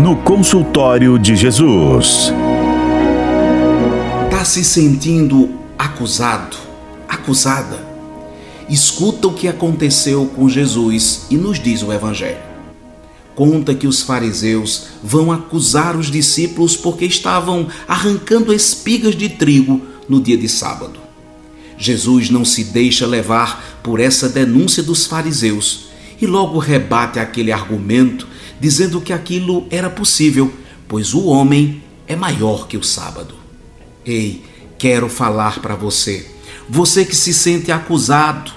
no consultório de Jesus. Está se sentindo acusado, acusada? Escuta o que aconteceu com Jesus e nos diz o Evangelho. Conta que os fariseus vão acusar os discípulos porque estavam arrancando espigas de trigo no dia de sábado. Jesus não se deixa levar por essa denúncia dos fariseus e logo rebate aquele argumento, dizendo que aquilo era possível, pois o homem é maior que o sábado. Ei, quero falar para você, você que se sente acusado,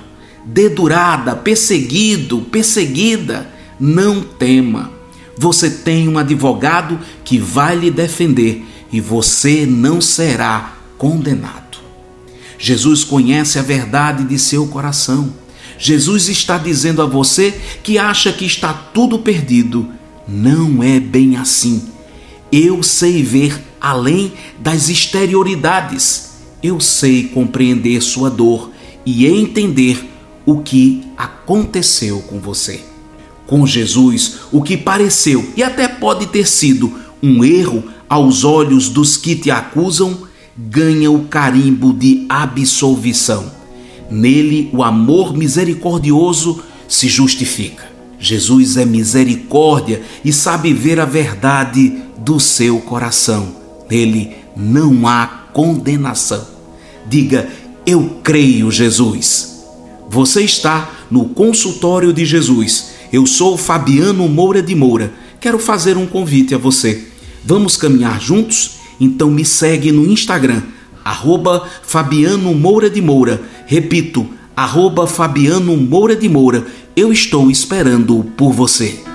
dedurada, perseguido, perseguida, não tema. Você tem um advogado que vai lhe defender e você não será condenado. Jesus conhece a verdade de seu coração. Jesus está dizendo a você que acha que está tudo perdido. Não é bem assim. Eu sei ver além das exterioridades. Eu sei compreender sua dor e entender o que aconteceu com você. Com Jesus, o que pareceu e até pode ter sido um erro aos olhos dos que te acusam ganha o carimbo de absolvição. Nele, o amor misericordioso se justifica. Jesus é misericórdia e sabe ver a verdade do seu coração. Nele não há condenação. Diga, eu creio, Jesus. Você está no consultório de Jesus. Eu sou Fabiano Moura de Moura. Quero fazer um convite a você. Vamos caminhar juntos? Então me segue no Instagram, arroba Fabiano Moura de Moura. Repito, arroba Fabiano Moura de Moura. Eu estou esperando por você.